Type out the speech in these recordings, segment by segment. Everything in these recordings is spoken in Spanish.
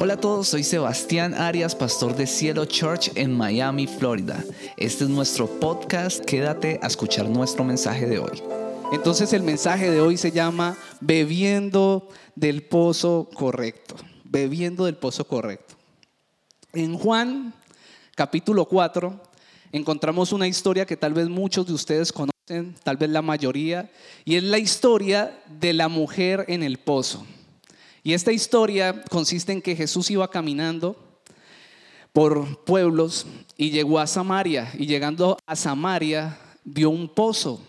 Hola a todos, soy Sebastián Arias, pastor de Cielo Church en Miami, Florida. Este es nuestro podcast, quédate a escuchar nuestro mensaje de hoy. Entonces el mensaje de hoy se llama Bebiendo del Pozo Correcto. Bebiendo del Pozo Correcto. En Juan capítulo 4 encontramos una historia que tal vez muchos de ustedes conocen, tal vez la mayoría, y es la historia de la mujer en el pozo. Y esta historia consiste en que Jesús iba caminando por pueblos y llegó a Samaria, y llegando a Samaria vio un pozo,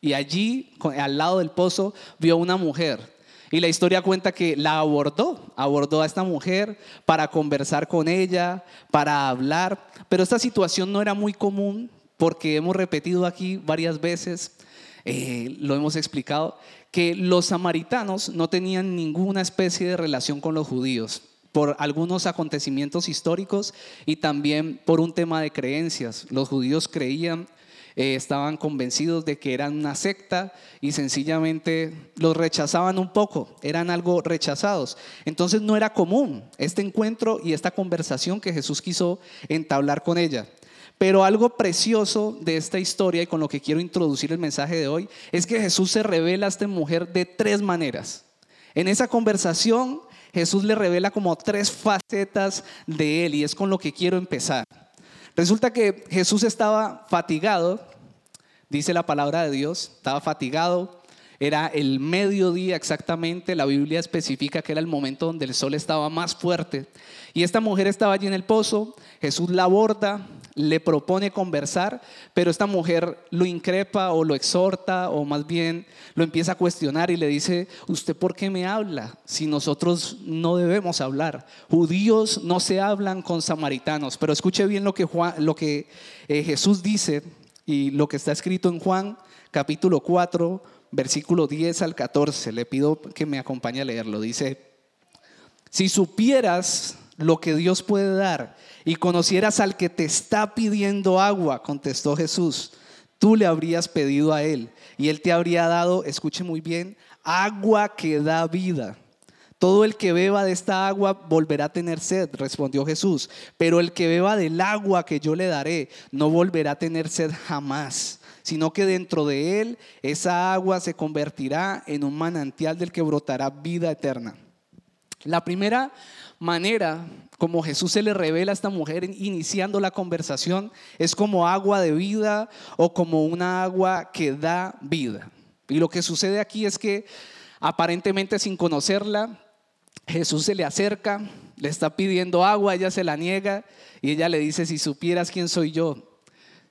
y allí, al lado del pozo, vio una mujer. Y la historia cuenta que la abordó, abordó a esta mujer para conversar con ella, para hablar, pero esta situación no era muy común porque hemos repetido aquí varias veces, eh, lo hemos explicado, que los samaritanos no tenían ninguna especie de relación con los judíos por algunos acontecimientos históricos y también por un tema de creencias. Los judíos creían eh, estaban convencidos de que eran una secta y sencillamente los rechazaban un poco, eran algo rechazados. Entonces no era común este encuentro y esta conversación que Jesús quiso entablar con ella. Pero algo precioso de esta historia y con lo que quiero introducir el mensaje de hoy es que Jesús se revela a esta mujer de tres maneras. En esa conversación Jesús le revela como tres facetas de él y es con lo que quiero empezar. Resulta que Jesús estaba fatigado, dice la palabra de Dios, estaba fatigado, era el mediodía exactamente, la Biblia especifica que era el momento donde el sol estaba más fuerte. Y esta mujer estaba allí en el pozo, Jesús la aborda, le propone conversar, pero esta mujer lo increpa o lo exhorta o más bien lo empieza a cuestionar y le dice, ¿usted por qué me habla si nosotros no debemos hablar? Judíos no se hablan con samaritanos, pero escuche bien lo que, eh, Jesús dice y lo que está escrito en Juan capítulo 4, versículo 10 al 14. Le pido que me acompañe a leerlo. Dice, si supieras lo que Dios puede dar y conocieras al que te está pidiendo agua, contestó Jesús, tú le habrías pedido a él y él te habría dado, escuche muy bien, agua que da vida. Todo el que beba de esta agua volverá a tener sed, respondió Jesús, pero el que beba del agua que yo le daré no volverá a tener sed jamás, sino que dentro de él esa agua se convertirá en un manantial del que brotará vida eterna. La primera manera como Jesús se le revela a esta mujer iniciando la conversación es como agua de vida o como una agua que da vida. Y lo que sucede aquí es que aparentemente sin conocerla, Jesús se le acerca, le está pidiendo agua, ella se la niega y ella le dice, si supieras quién soy yo,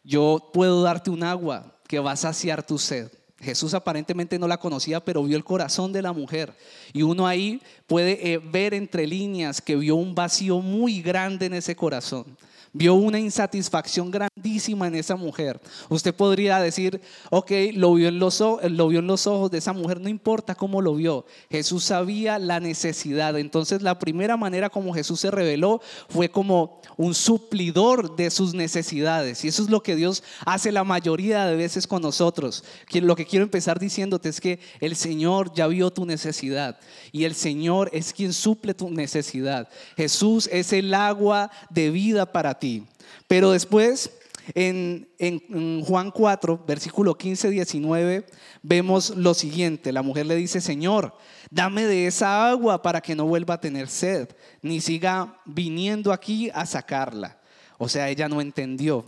yo puedo darte un agua que va a saciar tu sed. Jesús aparentemente no la conocía, pero vio el corazón de la mujer. Y uno ahí puede eh, ver entre líneas que vio un vacío muy grande en ese corazón. Vio una insatisfacción grandísima en esa mujer. Usted podría decir, ok, lo vio, en los, lo vio en los ojos de esa mujer, no importa cómo lo vio. Jesús sabía la necesidad. Entonces la primera manera como Jesús se reveló fue como un suplidor de sus necesidades. Y eso es lo que Dios hace la mayoría de veces con nosotros. Lo que quiero empezar diciéndote es que el Señor ya vio tu necesidad y el Señor es quien suple tu necesidad. Jesús es el agua de vida para ti. Pero después, en, Juan 4, versículo 15, 19, vemos lo siguiente. La mujer le dice, Señor, dame de esa agua para que no vuelva a tener sed, ni siga viniendo aquí a sacarla. O sea, ella no entendió.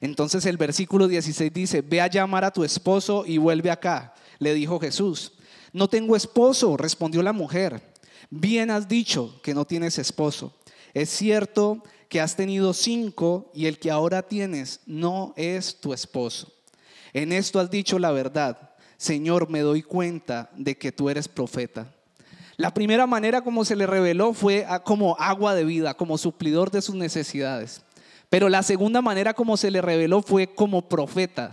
Entonces el versículo 16 dice, ve a llamar a tu esposo y vuelve acá. Le dijo Jesús, no tengo esposo, respondió la mujer. Bien has dicho que no tienes esposo. Es cierto que has tenido cinco y el que ahora tienes no es tu esposo. En esto has dicho la verdad. Señor, me doy cuenta de que tú eres profeta. La primera manera como se le reveló fue como agua de vida, como suplidor de sus necesidades. Pero la segunda manera como se le reveló fue como profeta.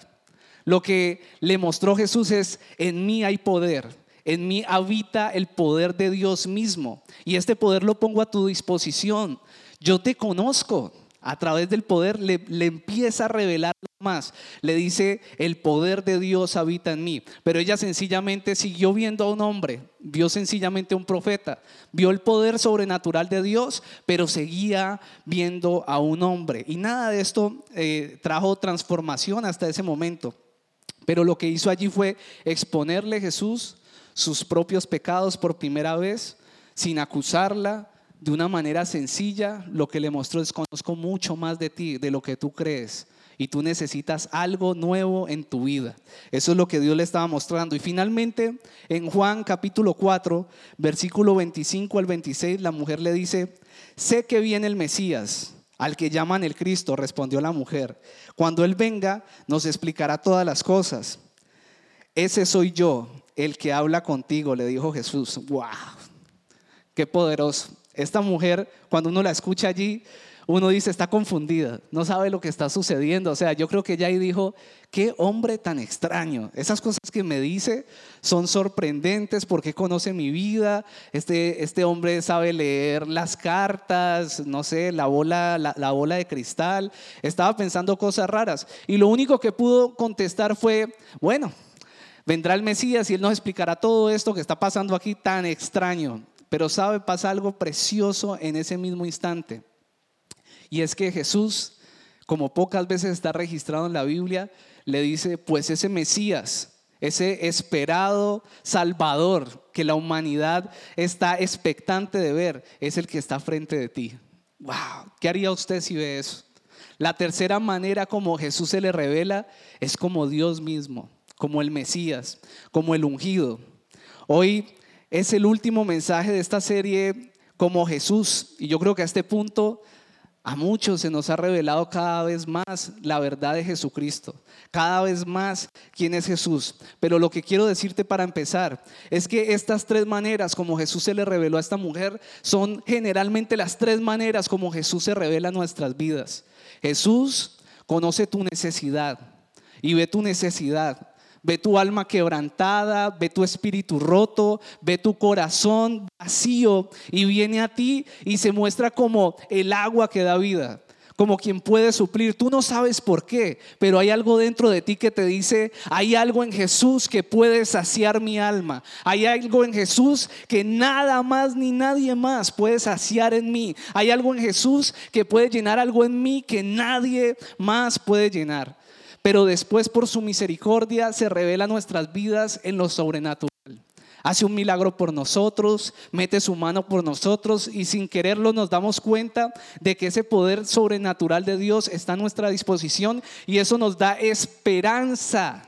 Lo que le mostró Jesús es, en mí hay poder, en mí habita el poder de Dios mismo. Y este poder lo pongo a tu disposición yo te conozco. a través del poder, le, le empieza a revelar más. Le dice, el poder de Dios habita en mí. Pero ella sencillamente siguió viendo a un hombre, vio sencillamente a un profeta, vio el poder sobrenatural de Dios, pero seguía viendo a un hombre. Y nada de esto eh, trajo transformación hasta ese momento. Pero lo que hizo allí fue exponerle Jesús sus propios pecados por primera vez, sin acusarla, de una manera sencilla, lo que le mostró es conozco mucho más de ti, de lo que tú crees y tú necesitas algo nuevo en tu vida. Eso es lo que Dios le estaba mostrando. Y finalmente, en Juan capítulo 4, versículo 25 al 26, la mujer le dice, sé que viene el Mesías, al que llaman el Cristo, respondió la mujer. Cuando Él venga, nos explicará todas las cosas. Ese soy yo, el que habla contigo, le dijo Jesús. ¡Wow! ¡Qué poderoso! Esta mujer, cuando uno la escucha allí, uno dice, está confundida, no sabe lo que está sucediendo. O sea, yo creo que ella ahí dijo, qué hombre tan extraño. Esas cosas que me dice son sorprendentes porque conoce mi vida. Este, este hombre sabe leer las cartas, no sé, la bola, la, la bola de cristal. Estaba pensando cosas raras. Y lo único que pudo contestar fue, bueno, vendrá el Mesías y él nos explicará todo esto que está pasando aquí tan extraño. Pero sabe, pasa algo precioso en ese mismo instante. Y es que Jesús, como pocas veces está registrado en la Biblia, le dice, pues ese Mesías, ese esperado Salvador que la humanidad está expectante de ver, es el que está frente de ti. Wow, ¿qué haría usted si ve eso? La tercera manera como Jesús se le revela es como Dios mismo, como el Mesías, como el ungido. Hoy es el último mensaje de esta serie como Jesús y yo creo que a este punto a muchos se nos ha revelado cada vez más la verdad de Jesucristo, cada vez más quién es Jesús. Pero lo que quiero decirte para empezar es que estas tres maneras como Jesús se le reveló a esta mujer son generalmente las tres maneras como Jesús se revela en nuestras vidas. Jesús conoce tu necesidad y ve tu necesidad Ve tu alma quebrantada, ve tu espíritu roto, ve tu corazón vacío y viene a ti y se muestra como el agua que da vida, como quien puede suplir. Tú no sabes por qué, pero hay algo dentro de ti que te dice, hay algo en Jesús que puede saciar mi alma. Hay algo en Jesús que nada más ni nadie más puede saciar en mí. Hay algo en Jesús que puede llenar algo en mí que nadie más puede llenar pero después por su misericordia se revela nuestras vidas en lo sobrenatural. Hace un milagro por nosotros, mete su mano por nosotros y sin quererlo nos damos cuenta de que ese poder sobrenatural de Dios está a nuestra disposición y eso nos da esperanza.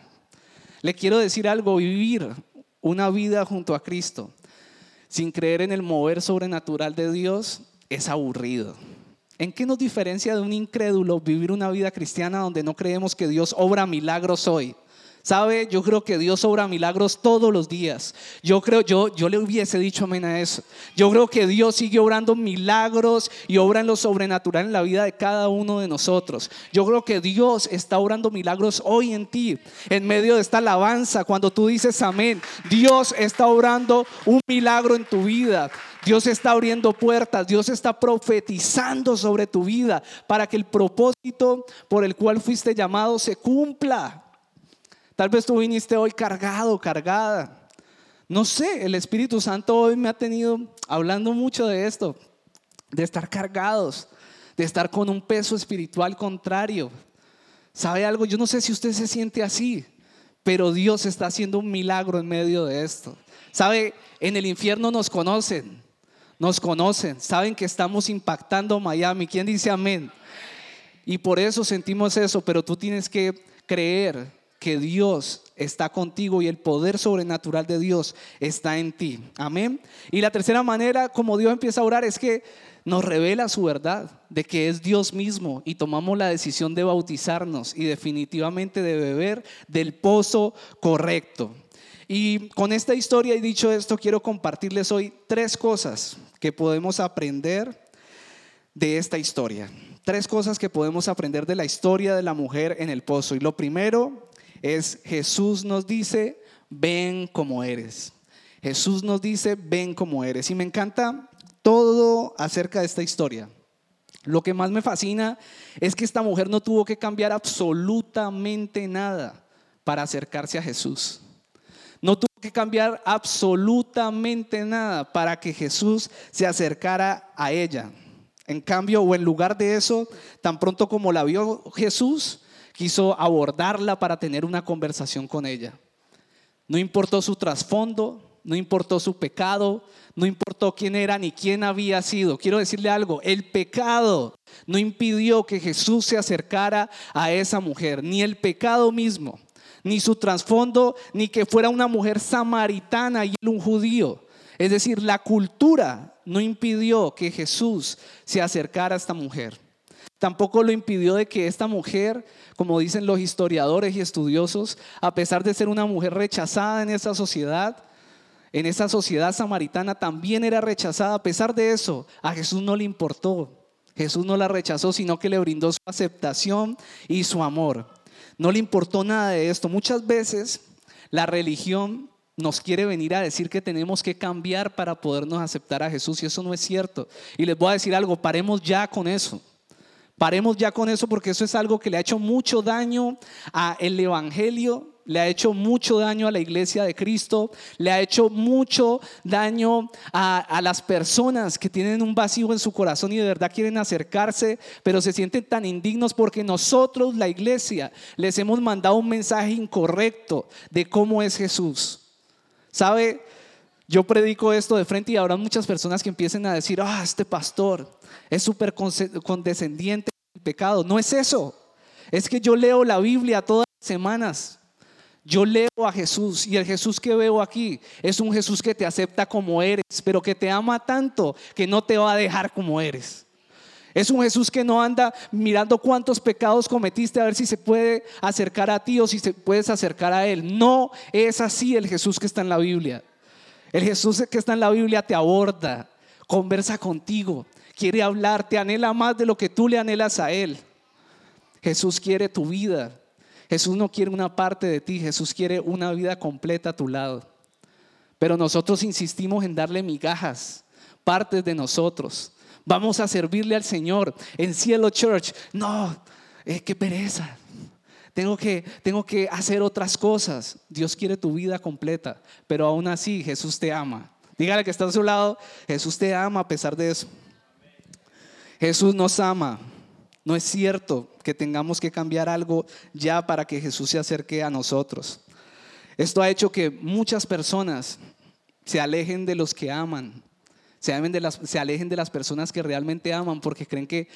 Le quiero decir algo, vivir una vida junto a Cristo sin creer en el mover sobrenatural de Dios es aburrido. ¿En qué nos diferencia de un incrédulo vivir una vida cristiana donde no creemos que Dios obra milagros hoy? ¿Sabe? Yo creo que Dios obra milagros todos los días. Yo creo, yo, yo le hubiese dicho amén a eso. Yo creo que Dios sigue obrando milagros y obra en lo sobrenatural en la vida de cada uno de nosotros. Yo creo que Dios está obrando milagros hoy en ti, en medio de esta alabanza. Cuando tú dices amén, Dios está obrando un milagro en tu vida. Dios está abriendo puertas, Dios está profetizando sobre tu vida para que el propósito por el cual fuiste llamado se cumpla. Tal vez tú viniste hoy cargado, cargada. No sé, el Espíritu Santo hoy me ha tenido hablando mucho de esto, de estar cargados, de estar con un peso espiritual contrario. ¿Sabe algo? Yo no sé si usted se siente así, pero Dios está haciendo un milagro en medio de esto. ¿Sabe? En el infierno nos conocen nos conocen, saben que estamos impactando Miami. ¿Quién dice amén? Y por eso sentimos eso, pero tú tienes que creer que Dios está contigo y el poder sobrenatural de Dios está en ti. Amén. Y la tercera manera como Dios empieza a orar es que nos revela su verdad de que es Dios mismo y tomamos la decisión de bautizarnos y definitivamente de beber del pozo correcto. Y con esta historia y dicho esto, quiero compartirles hoy tres cosas que podemos aprender de esta historia. Tres cosas que podemos aprender de la historia de la mujer en el pozo. Y lo primero es Jesús nos dice, ven como eres. Jesús nos dice, ven como eres. Y me encanta todo acerca de esta historia. Lo que más me fascina es que esta mujer no tuvo que cambiar absolutamente nada para acercarse a Jesús. No tuvo que cambiar absolutamente nada para que Jesús se acercara a ella. En cambio, o en lugar de eso, tan pronto como la vio Jesús, quiso abordarla para tener una conversación con ella. No importó su trasfondo, no importó su pecado, no importó quién era ni quién había sido. Quiero decirle algo, el pecado no impidió que Jesús se acercara a esa mujer, ni el pecado mismo, ni su trasfondo, ni que fuera una mujer samaritana y él un judío. Es decir, la cultura no impidió que Jesús se acercara a esta mujer. Tampoco lo impidió de que esta mujer, como dicen los historiadores y estudiosos, a pesar de ser una mujer rechazada en esa sociedad, en esa sociedad samaritana también era rechazada. A pesar de eso, a Jesús no le importó. Jesús no la rechazó, sino que le brindó su aceptación y su amor. No le importó nada de esto. Muchas veces la religión nos quiere venir a decir que tenemos que cambiar para podernos aceptar a Jesús y eso no es cierto. Y les voy a decir algo, paremos ya con eso. Paremos ya con eso porque eso es algo que le ha hecho mucho daño a el evangelio, le ha hecho mucho daño a la iglesia de Cristo, le ha hecho mucho daño a, a, las personas que tienen un vacío en su corazón y de verdad quieren acercarse, pero se sienten tan indignos porque nosotros, la iglesia, les hemos mandado un mensaje incorrecto de cómo es Jesús. ¿Sabe? Yo predico esto de frente y habrá muchas personas que empiecen a decir, ah, este pastor es súper condescendiente el pecado. No es eso. Es que yo leo la Biblia todas las semanas. Yo leo a Jesús y el Jesús que veo aquí es un Jesús que te acepta como eres, pero que te ama tanto que no te va a dejar como eres. Es un Jesús que no anda mirando cuántos pecados cometiste a ver si se puede acercar a ti o si se puedes acercar a Él. No es así el Jesús que está en la Biblia. El Jesús que está en la Biblia te aborda, conversa contigo, quiere hablarte, anhela más de lo que tú le anhelas a Él. Jesús quiere tu vida. Jesús no quiere una parte de ti, Jesús quiere una vida completa a tu lado. Pero nosotros insistimos en darle migajas, partes de nosotros. Vamos a servirle al Señor en Cielo Church. No, eh, qué pereza. Tengo que, tengo que hacer otras cosas. Dios quiere tu vida completa, pero aún así Jesús te ama. Dígale que está a su lado, Jesús te ama a pesar de eso. Jesús nos ama. No es cierto que tengamos que cambiar algo ya para que Jesús se acerque a nosotros. Esto ha hecho que muchas personas se alejen de los que aman, se alejen de las, personas que realmente aman porque creen que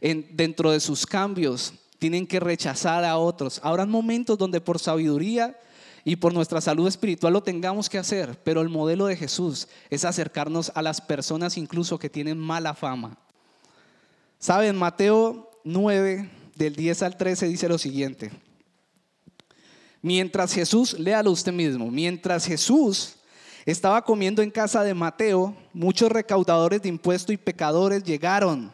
dentro de sus cambios tienen que rechazar a otros. Habrá momentos donde por sabiduría y por nuestra salud espiritual lo tengamos que hacer, pero el modelo de Jesús es acercarnos a las personas incluso que tienen mala fama. Saben, Mateo 9, del 10 al 13 dice lo siguiente. Mientras Jesús, léalo usted mismo, mientras Jesús estaba comiendo en casa de Mateo, muchos recaudadores de impuestos y pecadores llegaron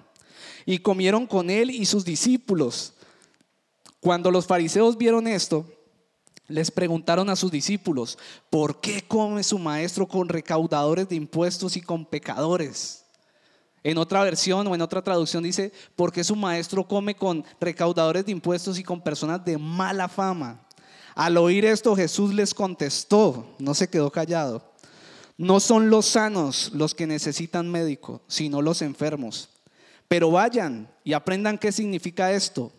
y comieron con él y sus discípulos. Cuando los fariseos vieron esto, les preguntaron a sus discípulos, ¿por qué come su maestro con recaudadores de impuestos y con pecadores? En otra versión o en otra traducción dice, porque su maestro come con recaudadores de impuestos y con personas de mala fama. Al oír esto Jesús les contestó, no se quedó callado, no son los sanos los que necesitan médico, sino los enfermos. Pero vayan y aprendan qué significa esto.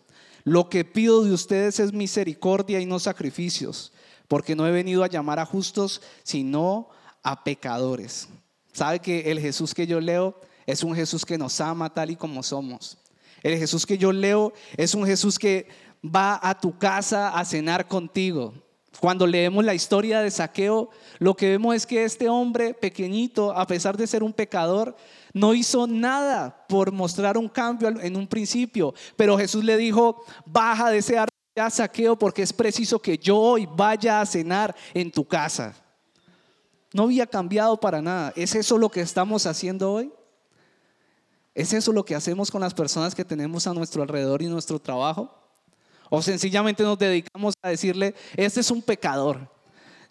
Lo que pido de ustedes es misericordia y no sacrificios, porque no he venido a llamar a justos, sino a pecadores. ¿Sabe que el Jesús que yo leo es un Jesús que nos ama tal y como somos. El Jesús que yo leo es un Jesús que va a tu casa a cenar contigo. Cuando leemos la historia de Saqueo, lo que vemos es que este hombre pequeñito, a pesar de ser un pecador, no hizo nada por mostrar un cambio en un principio. Pero Jesús le dijo, baja de ese árbol Saqueo porque es preciso que yo hoy vaya a cenar en tu casa. No había cambiado para nada. ¿Es eso lo que estamos haciendo hoy? ¿Es eso lo que hacemos con las personas que tenemos a nuestro alrededor y nuestro trabajo? O sencillamente nos dedicamos a decirle, este es un pecador.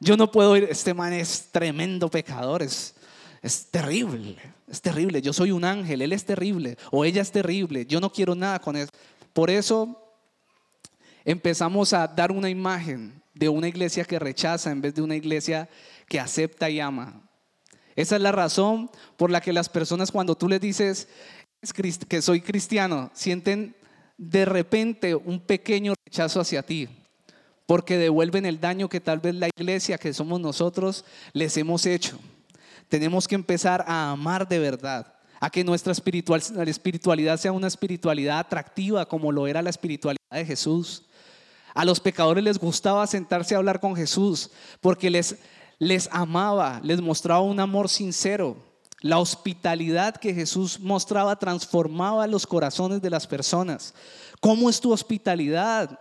Yo no puedo ir, este man es tremendo pecador, es, es terrible. es terrible, yo soy un ángel, él es terrible o ella es terrible, yo no quiero nada con él. Por eso empezamos a dar una imagen de una iglesia que rechaza en vez de una iglesia que acepta y ama. Esa es la razón por la que las personas cuando tú les dices que soy cristiano, sienten de repente un pequeño rechazo hacia ti, porque devuelven el daño que tal vez la iglesia que somos nosotros les hemos hecho. Tenemos que empezar a amar de verdad, a que nuestra espiritualidad sea una espiritualidad atractiva como lo era la espiritualidad de Jesús. A los pecadores les gustaba sentarse a hablar con Jesús porque les, les amaba, les mostraba un amor sincero. La hospitalidad que Jesús mostraba transformaba los corazones de las personas. ¿Cómo es tu hospitalidad?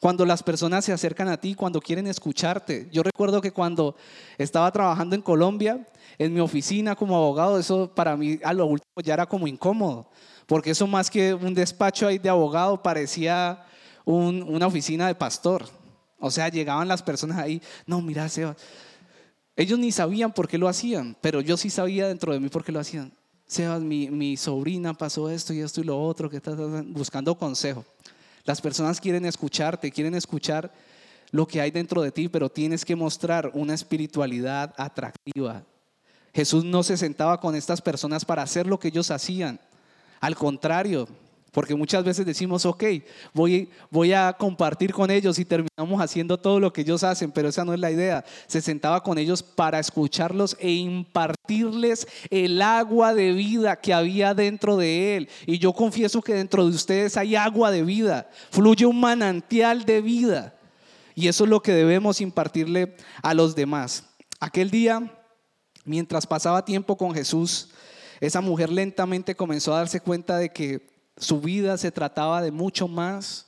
Cuando las personas se acercan a ti, cuando quieren escucharte. Yo recuerdo que cuando estaba trabajando en Colombia, en mi oficina como abogado, eso para mí a lo último ya era como incómodo, porque eso más que un despacho ahí de abogado parecía una oficina de pastor. O sea, llegaban las personas ahí, no, mira, Sebas. Ellos ni sabían por qué lo hacían, pero yo sí sabía dentro de mí por qué lo hacían. Sebas, mi, mi sobrina pasó esto y esto y lo otro, que estás buscando consejo. Las personas quieren escucharte, quieren escuchar lo que hay dentro de ti, pero tienes que mostrar una espiritualidad atractiva. Jesús no se sentaba con estas personas para hacer lo que ellos hacían. Al contrario, porque muchas veces decimos, ok, voy, voy a compartir con ellos y terminamos haciendo todo lo que ellos hacen, pero esa no es la idea. Se sentaba con ellos para escucharlos e impartirles el agua de vida que había dentro de él. Y yo confieso que dentro de ustedes hay agua de vida, fluye un manantial de vida. Y eso es lo que debemos impartirle a los demás. Aquel día, mientras pasaba tiempo con Jesús, esa mujer lentamente comenzó a darse cuenta de que su vida se trataba de mucho más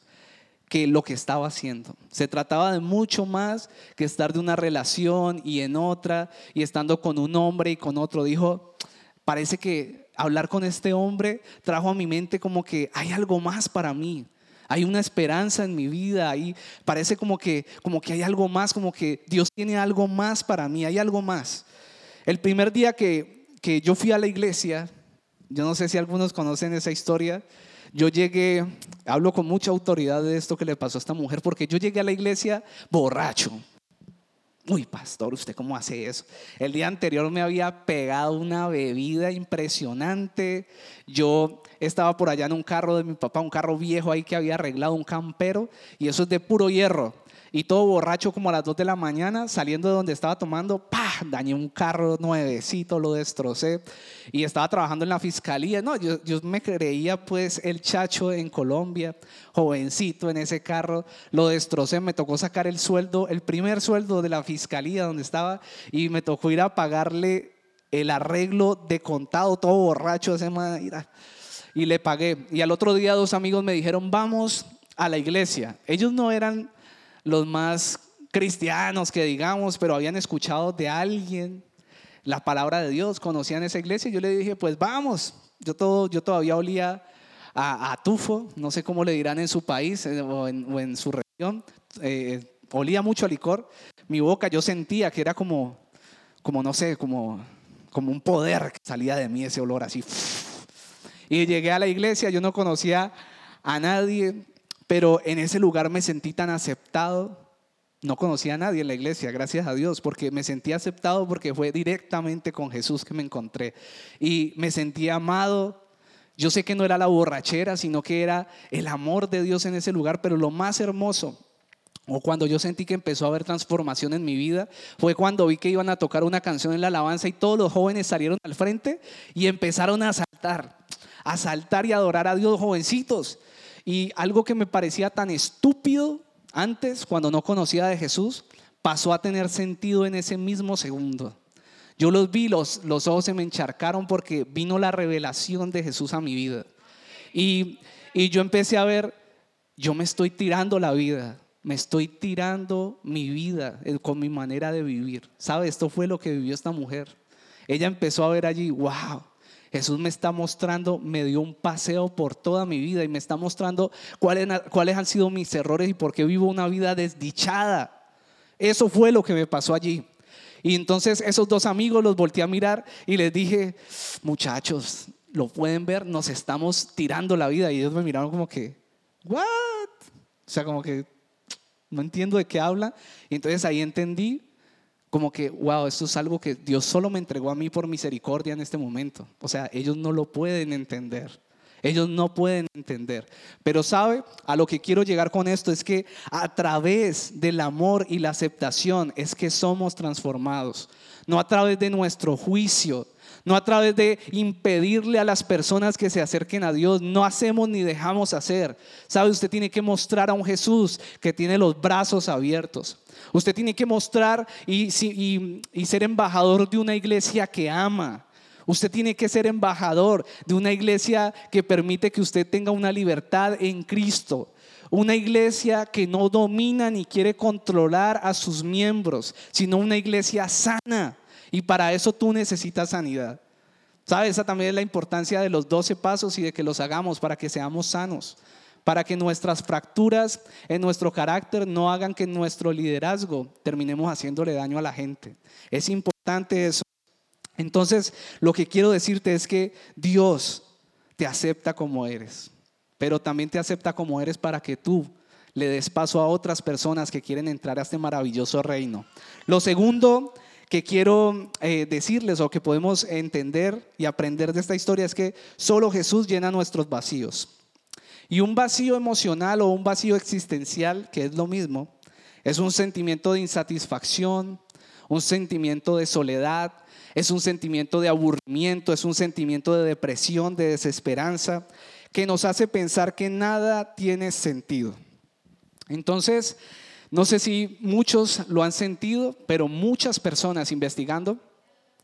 que lo que estaba haciendo. Se trataba de mucho más que estar de una relación y en otra y estando con un hombre y con otro. Dijo, parece que hablar con este hombre trajo a mi mente como que hay algo más para mí. Hay una esperanza en mi vida, ahí parece como que como que hay algo más, como que Dios tiene algo más para mí, hay algo más. El primer día que, que yo fui a la iglesia, yo no sé si algunos conocen esa historia. Yo llegué, hablo con mucha autoridad de esto que le pasó a esta mujer, porque yo llegué a la iglesia borracho. Uy, pastor, ¿usted cómo hace eso? El día anterior me había pegado una bebida impresionante. Yo estaba por allá en un carro de mi papá, un carro viejo ahí que había arreglado un campero, y eso es de puro hierro y todo borracho como a las 2 de la mañana, saliendo de donde estaba tomando, ¡pah! Dañé un carro nuevecito, lo destrocé y estaba trabajando en la fiscalía. No, yo, yo me creía pues el chacho en Colombia, jovencito en ese carro, lo destrocé, me tocó sacar el sueldo, el primer sueldo de la fiscalía donde estaba y me tocó ir a pagarle el arreglo de contado, todo borracho ese manera. Y le pagué. Y al otro día dos amigos me dijeron, vamos a la iglesia. Ellos no eran los más cristianos que digamos, pero habían escuchado de alguien la palabra de Dios, conocían esa iglesia. Y yo le dije, pues vamos. Yo, todo, yo todavía olía a, tufo, no sé cómo le dirán en su país eh, o, en, su región. Eh, olía mucho a licor. Mi boca yo sentía que era como, como no sé, como, como un poder que salía de mí ese olor así. Y llegué a la iglesia, yo no conocía a nadie, pero en ese lugar me sentí tan aceptado. No conocía a nadie en la iglesia, gracias a Dios, porque me sentí aceptado porque fue directamente con Jesús que me encontré. Y me sentí amado. Yo sé que no era la borrachera, sino que era el amor de Dios en ese lugar, pero lo más hermoso o cuando yo sentí que empezó a haber transformación en mi vida, fue cuando vi que iban a tocar una canción en la alabanza y todos los jóvenes salieron al frente y empezaron a saltar, a saltar y adorar a Dios jovencitos. Y algo que me parecía tan estúpido antes, cuando no conocía de Jesús, pasó a tener sentido en ese mismo segundo. Yo los vi, los, los ojos se me encharcaron porque vino la revelación de Jesús a mi vida. Y, y yo empecé a ver, yo me estoy tirando la vida, me estoy tirando mi vida eh, con mi manera de vivir. ¿Sabe? Esto fue lo que vivió esta mujer. Ella empezó a ver allí, wow, Jesús me está mostrando, me dio un paseo por toda mi vida y me está mostrando cuáles, cuáles han sido mis errores y por qué vivo una vida desdichada. Eso fue lo que me pasó allí. Y entonces esos dos amigos los volteé a mirar y les dije, muchachos, lo pueden ver, nos estamos tirando la vida. Y ellos me miraron como que, ¿what? O sea, como que no entiendo de qué habla. Y entonces ahí entendí como que, wow, esto es algo que Dios solo me entregó a mí por misericordia en este momento. O sea, ellos no lo pueden entender. Ellos no pueden entender. Pero sabe, a lo que quiero llegar con esto es que a través del amor y la aceptación es que somos transformados. No a través de nuestro juicio, no a través de impedirle a las personas que se acerquen a Dios. No hacemos ni dejamos hacer. Sabe, usted tiene que mostrar a un Jesús que tiene los brazos abiertos. Usted tiene que mostrar y, y ser embajador de una iglesia que ama, Usted tiene que ser embajador de una iglesia que permite que usted tenga una libertad en Cristo. Una iglesia que no domina ni quiere controlar a sus miembros, sino una iglesia sana. Y para eso tú necesitas sanidad. ¿Sabes? Esa también es la importancia de los 12 pasos y de que los hagamos para que seamos sanos. Para que nuestras fracturas en nuestro carácter no hagan que nuestro liderazgo terminemos haciéndole daño a la gente. Es importante eso. Entonces, lo que quiero decirte es que Dios te acepta como eres, pero también te acepta como eres para que tú le des paso a otras personas que quieren entrar a este maravilloso reino. Lo segundo que quiero eh, decirles o que podemos entender y aprender de esta historia es que solo Jesús llena nuestros vacíos. Y un vacío emocional o un vacío existencial, que es lo mismo, es un sentimiento de insatisfacción, un sentimiento de soledad, es un sentimiento de aburrimiento, es un sentimiento de depresión, de desesperanza, que nos hace pensar que nada tiene sentido. Entonces, no sé si muchos lo han sentido, pero muchas personas investigando,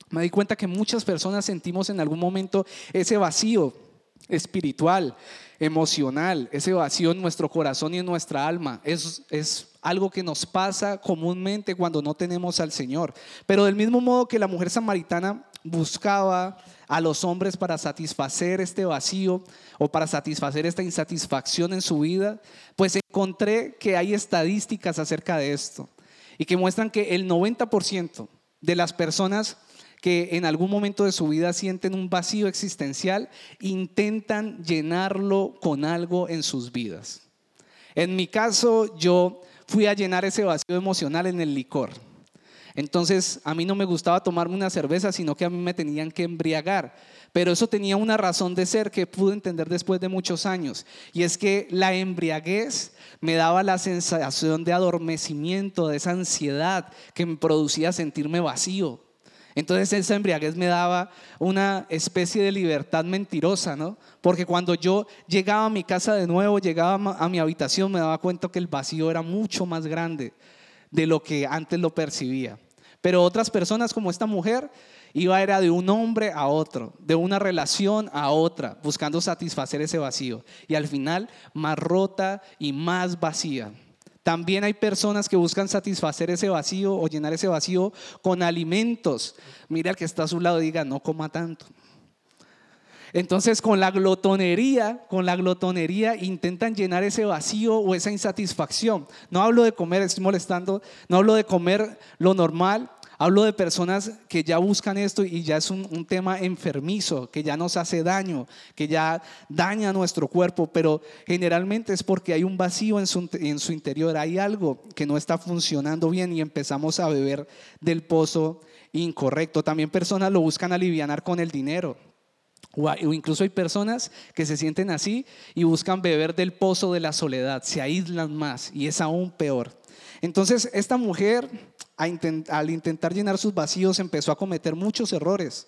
me di cuenta que muchas personas sentimos en algún momento ese vacío espiritual, emocional, ese vacío en nuestro corazón y en nuestra alma. Es, es algo que nos pasa comúnmente cuando no tenemos al Señor. Pero del mismo modo que la mujer samaritana buscaba a los hombres para satisfacer este vacío o para satisfacer esta insatisfacción en su vida, pues encontré que hay estadísticas acerca de esto y que muestran que el 90% de las personas que en algún momento de su vida sienten un vacío existencial, intentan llenarlo con algo en sus vidas. En mi caso, yo fui a llenar ese vacío emocional en el licor. Entonces, a mí no me gustaba tomarme una cerveza, sino que a mí me tenían que embriagar. Pero eso tenía una razón de ser que pude entender después de muchos años. Y es que la embriaguez me daba la sensación de adormecimiento, de esa ansiedad que me producía sentirme vacío. Entonces esa embriaguez me daba una especie de libertad mentirosa, ¿no? Porque cuando yo llegaba a mi casa de nuevo, llegaba a mi habitación, me daba cuenta que el vacío era mucho más grande de lo que antes lo percibía. Pero otras personas como esta mujer iba era de un hombre a otro, de una relación a otra, buscando satisfacer ese vacío. Y al final más rota y más vacía. También hay personas que buscan satisfacer ese vacío o llenar ese vacío con alimentos. Mira al que está a su lado y diga, no coma tanto. Entonces con la glotonería, con la glotonería intentan llenar ese vacío o esa insatisfacción. No hablo de comer, estoy molestando, no hablo de comer lo normal, Hablo de personas que ya buscan esto y ya es un, tema enfermizo, que ya nos hace daño, que ya daña nuestro cuerpo, pero generalmente es porque hay un vacío en su, en su interior, hay algo que no está funcionando bien y empezamos a beber del pozo incorrecto. También personas lo buscan aliviar con el dinero. O incluso hay personas que se sienten así y buscan beber del pozo de la soledad, se aíslan más y es aún peor. Entonces, esta mujer al intentar llenar sus vacíos empezó a cometer muchos errores.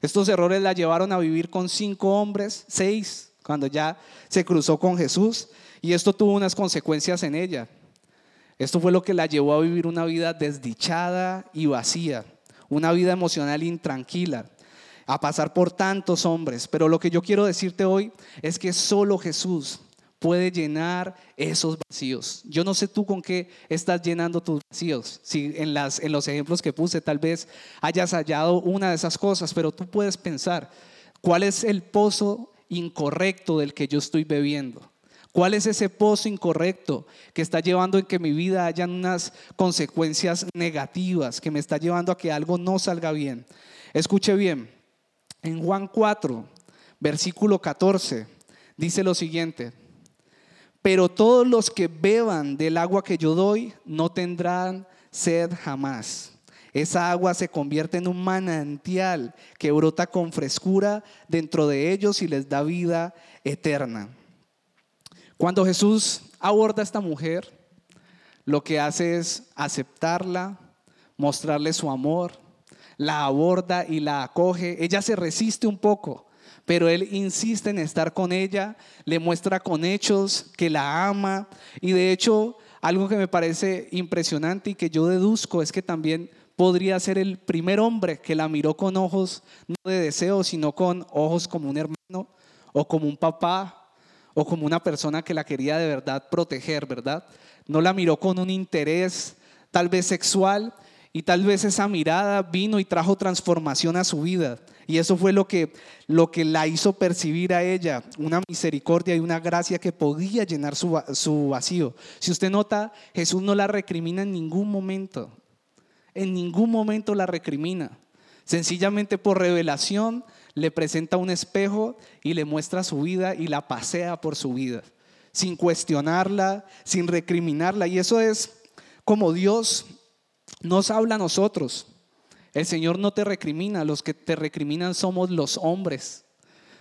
Estos errores la llevaron a vivir con cinco hombres, seis, cuando ya se cruzó con Jesús, y esto tuvo unas consecuencias en ella. Esto fue lo que la llevó a vivir una vida desdichada y vacía, una vida emocional intranquila, a pasar por tantos hombres. Pero lo que yo quiero decirte hoy es que solo Jesús puede llenar esos vacíos. Yo no sé tú con qué estás llenando tus vacíos. Si en, las, en los ejemplos que puse tal vez hayas hallado una de esas cosas, pero tú puedes pensar, ¿cuál es el pozo incorrecto del que yo estoy bebiendo? ¿Cuál es ese pozo incorrecto que está llevando en que mi vida haya unas consecuencias negativas, que me está llevando a que algo no salga bien? Escuche bien, en Juan 4, versículo 14, dice lo siguiente, pero todos los que beban del agua que yo doy no tendrán sed jamás. Esa agua se convierte en un manantial que brota con frescura dentro de ellos y les da vida eterna. Cuando Jesús aborda a esta mujer, lo que hace es aceptarla, mostrarle su amor, la aborda y la acoge. Ella se resiste un poco, pero él insiste en estar con ella, le muestra con hechos que la ama y de hecho algo que me parece impresionante y que yo deduzco es que también podría ser el primer hombre que la miró con ojos no de deseo, sino con ojos como un hermano o como un papá o como una persona que la quería de verdad proteger, ¿verdad? No la miró con un interés tal vez sexual y tal vez esa mirada vino y trajo transformación a su vida. Y eso fue lo que, lo que la hizo percibir a ella, una misericordia y una gracia que podía llenar su, su vacío. Si usted nota, Jesús no la recrimina en ningún momento. En ningún momento la recrimina. Sencillamente por revelación le presenta un espejo y le muestra su vida y la pasea por su vida, sin cuestionarla, sin recriminarla. Y eso es como Dios nos habla a nosotros. El Señor no te recrimina, los que te recriminan somos los hombres.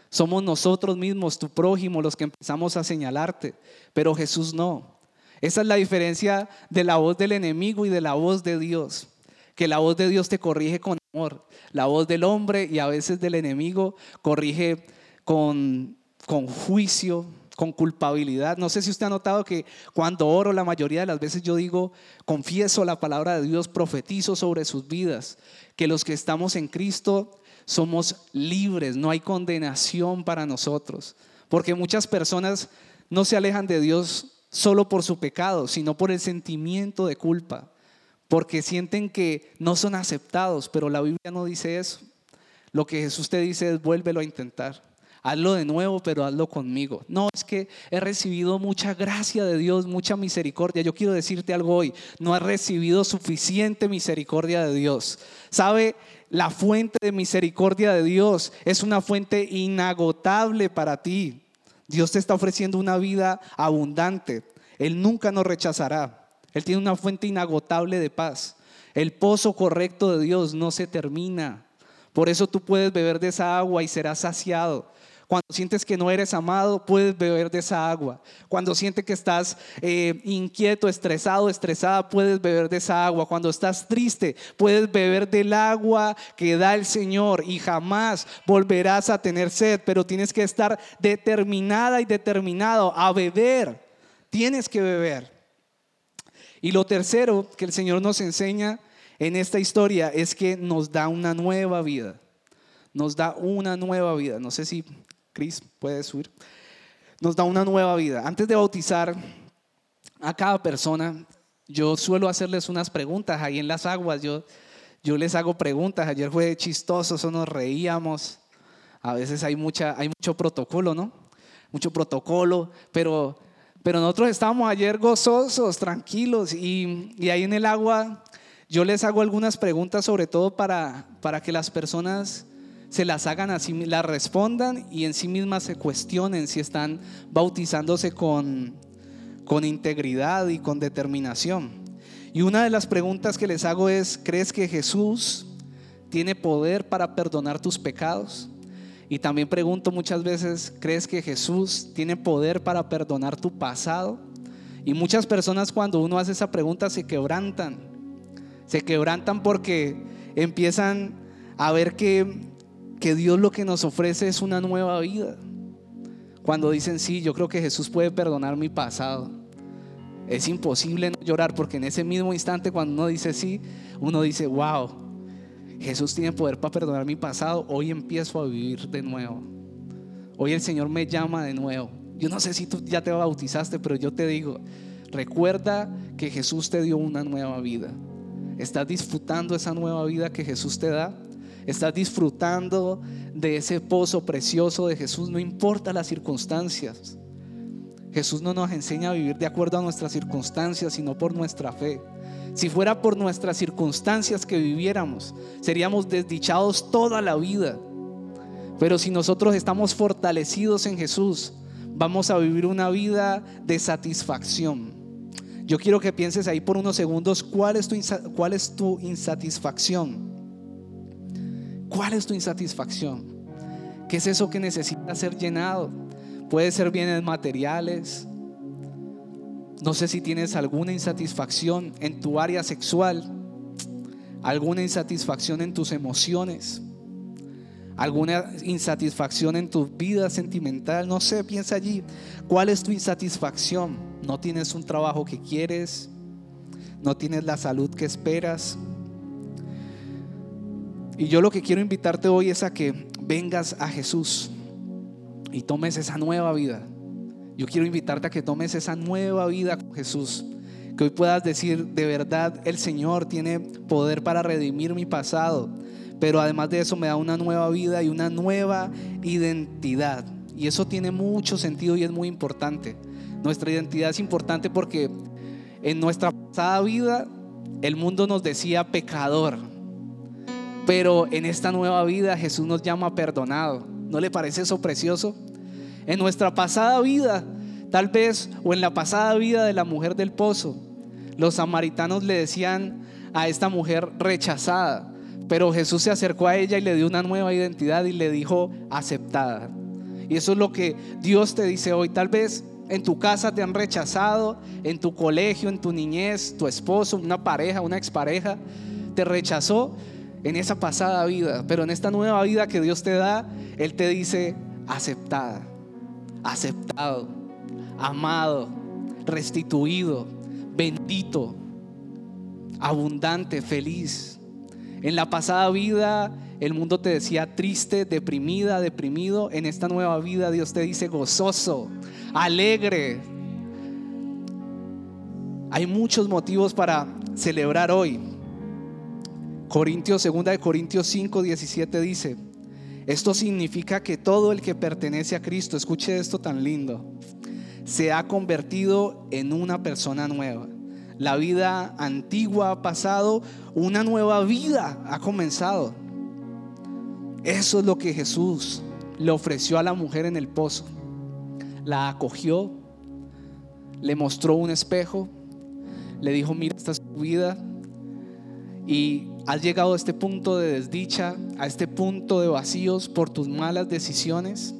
Somos nosotros mismos, tu prójimo, los que empezamos a señalarte, pero Jesús no. Esa es la diferencia de la voz del enemigo y de la voz de Dios que la voz de Dios te corrige con amor, la voz del hombre y a veces del enemigo corrige con, con juicio, con culpabilidad. No sé si usted ha notado que cuando oro la mayoría de las veces yo digo, confieso la palabra de Dios, profetizo sobre sus vidas, que los que estamos en Cristo somos libres, no hay condenación para nosotros, porque muchas personas no se alejan de Dios solo por su pecado, sino por el sentimiento de culpa porque sienten que no son aceptados, pero la Biblia no dice eso. Lo que Jesús te dice es vuélvelo a intentar. Hazlo de nuevo, pero hazlo conmigo. No, es que he recibido mucha gracia de Dios, mucha misericordia. Yo quiero decirte algo hoy. No has recibido suficiente misericordia de Dios. ¿Sabe? La fuente de misericordia de Dios es una fuente inagotable para ti. Dios te está ofreciendo una vida abundante. Él nunca nos rechazará. Él tiene una fuente inagotable de paz. El pozo correcto de Dios no se termina. Por eso tú puedes beber de esa agua y serás saciado. Cuando sientes que no eres amado, puedes beber de esa agua. Cuando sientes que estás eh, inquieto, estresado, estresada, puedes beber de esa agua. Cuando estás triste, puedes beber del agua que da el Señor y jamás volverás a tener sed, pero tienes que estar determinada y determinado a beber. Tienes que beber. Y lo tercero que el Señor nos enseña en esta historia es que nos da una nueva vida. Nos da una nueva vida. No sé si Chris puede subir. Nos da una nueva vida. Antes de bautizar a cada persona, yo suelo hacerles unas preguntas ahí en las aguas. Yo, yo les hago preguntas. Ayer fue chistoso, eso nos reíamos. A veces hay, mucha, hay mucho protocolo, ¿no? Mucho protocolo, pero pero nosotros estábamos ayer gozosos, tranquilos, y, ahí en el agua yo les hago algunas preguntas, sobre todo para, para que las personas se las hagan así, las respondan y en sí mismas se cuestionen si están bautizándose con, con integridad y con determinación. Y una de las preguntas que les hago es, ¿crees que Jesús tiene poder para perdonar tus pecados? Y también pregunto muchas veces, ¿crees que Jesús tiene poder para perdonar tu pasado? Y muchas personas cuando uno hace esa pregunta se quebrantan. Se quebrantan porque empiezan a ver que, que Dios lo que nos ofrece es una nueva vida. Cuando dicen, sí, yo creo que Jesús puede perdonar mi pasado. Es imposible no llorar porque en ese mismo instante cuando uno dice sí, uno dice, wow, Jesús tiene poder para perdonar mi pasado. Hoy empiezo a vivir de nuevo. Hoy el Señor me llama de nuevo. Yo no sé si tú ya te bautizaste, pero yo te digo, recuerda que Jesús te dio una nueva vida. ¿Estás disfrutando esa nueva vida que Jesús te da? ¿Estás disfrutando de ese pozo precioso de Jesús? No importa las circunstancias. Jesús no nos enseña a vivir de acuerdo a nuestras circunstancias, sino por nuestra fe. Si fuera por nuestras circunstancias que viviéramos, seríamos desdichados toda la vida. Pero si nosotros estamos fortalecidos en Jesús, vamos a vivir una vida de satisfacción. Yo quiero que pienses ahí por unos segundos cuál es tu, cuál es tu insatisfacción. ¿Cuál es tu insatisfacción? ¿Qué es eso que necesita ser llenado? Puede ser bienes materiales. No sé si tienes alguna insatisfacción en tu área sexual, alguna insatisfacción en tus emociones alguna insatisfacción en tu vida sentimental, no sé, piensa allí, ¿cuál es tu insatisfacción? ¿No tienes un trabajo que quieres? ¿No tienes la salud que esperas? Y yo lo que quiero invitarte hoy es a que vengas a Jesús y tomes esa nueva vida. Yo quiero invitarte a que tomes esa nueva vida con Jesús. Que hoy puedas decir, de verdad, el Señor tiene poder para redimir mi pasado pero además de eso me da una nueva vida y una nueva identidad. Y eso tiene mucho sentido y es muy importante. Nuestra identidad es importante porque en nuestra pasada vida el mundo nos decía pecador, pero en esta nueva vida Jesús nos llama perdonado. ¿No le parece eso precioso? En nuestra pasada vida, tal vez, o en la pasada vida de la mujer del pozo, los samaritanos le decían a esta mujer rechazada, pero Jesús se acercó a ella y le dio una nueva identidad y le dijo aceptada. Y eso es lo que Dios te dice hoy. Tal vez en tu casa te han rechazado, en tu colegio, en tu niñez, tu esposo, una pareja, una expareja, te rechazó en esa pasada vida. Pero en esta nueva vida que Dios te da, Él te dice aceptada, aceptado, amado, restituido, bendito, abundante, feliz. En la pasada vida el mundo te decía triste, deprimida, deprimido. En esta nueva vida Dios te dice gozoso, alegre. Hay muchos motivos para celebrar hoy. Corintios, segunda de Corintios 5, 17 dice, esto significa que todo el que pertenece a Cristo, escuche esto tan lindo, se ha convertido en una persona nueva. La vida antigua ha pasado, una nueva vida ha comenzado. Eso es lo que Jesús le ofreció a la mujer en el pozo. La acogió, le mostró un espejo, le dijo, mira, esta es tu vida. Y has llegado a este punto de desdicha, a este punto de vacíos por tus malas decisiones.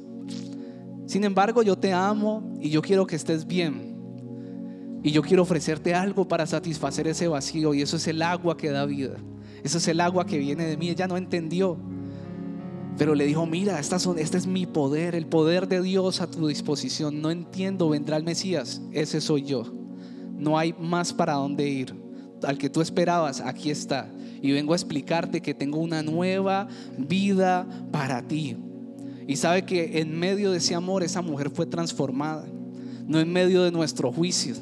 Sin embargo, yo te amo y yo quiero que estés bien. Y yo quiero ofrecerte algo para satisfacer ese vacío y eso es el agua que da vida. Eso es el agua que viene de mí. Ella no entendió. Pero le dijo, mira, son, este es mi poder, el poder de Dios a tu disposición. No entiendo, vendrá el Mesías. Ese soy yo. No hay más para dónde ir. Al que tú esperabas, aquí está. Y vengo a explicarte que tengo una nueva vida para ti. Y sabe que en medio de ese amor esa mujer fue transformada. No en medio de nuestro juicio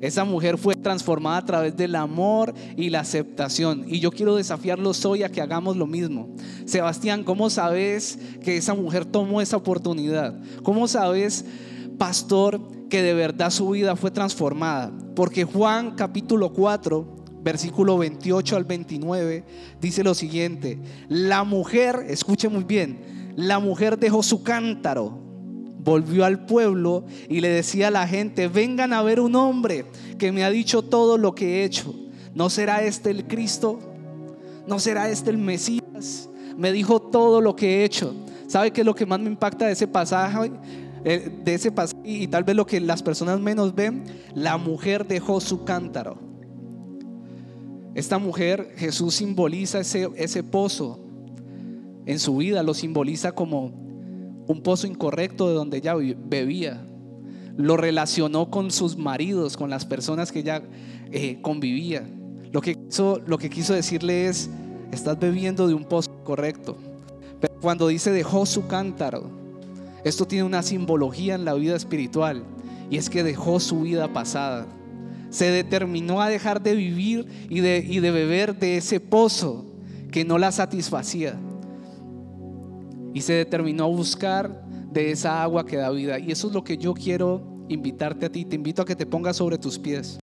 esa mujer fue transformada a través del amor y la aceptación. Y yo quiero desafiarlos hoy a que hagamos lo mismo. Sebastián, ¿cómo sabes que esa mujer tomó esa oportunidad? ¿Cómo sabes, pastor, que de verdad su vida fue transformada? Porque Juan capítulo 4, versículo 28 al 29, dice lo siguiente. La mujer, escuche muy bien, la mujer dejó su cántaro volvió al pueblo y le decía a la gente, vengan a ver un hombre que me ha dicho todo lo que he hecho. ¿No será este el Cristo? ¿No será este el Mesías? Me dijo todo lo que he hecho. ¿Sabe qué es lo que más me impacta de ese pasaje? Eh, de ese pasaje y tal vez lo que las personas menos ven, la mujer dejó su cántaro. Esta mujer, Jesús simboliza ese, ese pozo en su vida, lo simboliza como un pozo incorrecto de donde ella bebía. Lo relacionó con sus maridos, con las personas que ella eh, convivía. Lo que, quiso, lo que quiso decirle es, estás bebiendo de un pozo correcto. Pero cuando dice dejó su cántaro, esto tiene una simbología en la vida espiritual y es que dejó su vida pasada. Se determinó a dejar de vivir y de, y de beber de ese pozo que no la satisfacía y se determinó a buscar de esa agua que da vida. Y eso es lo que yo quiero invitarte a ti, te invito a que te pongas sobre tus pies.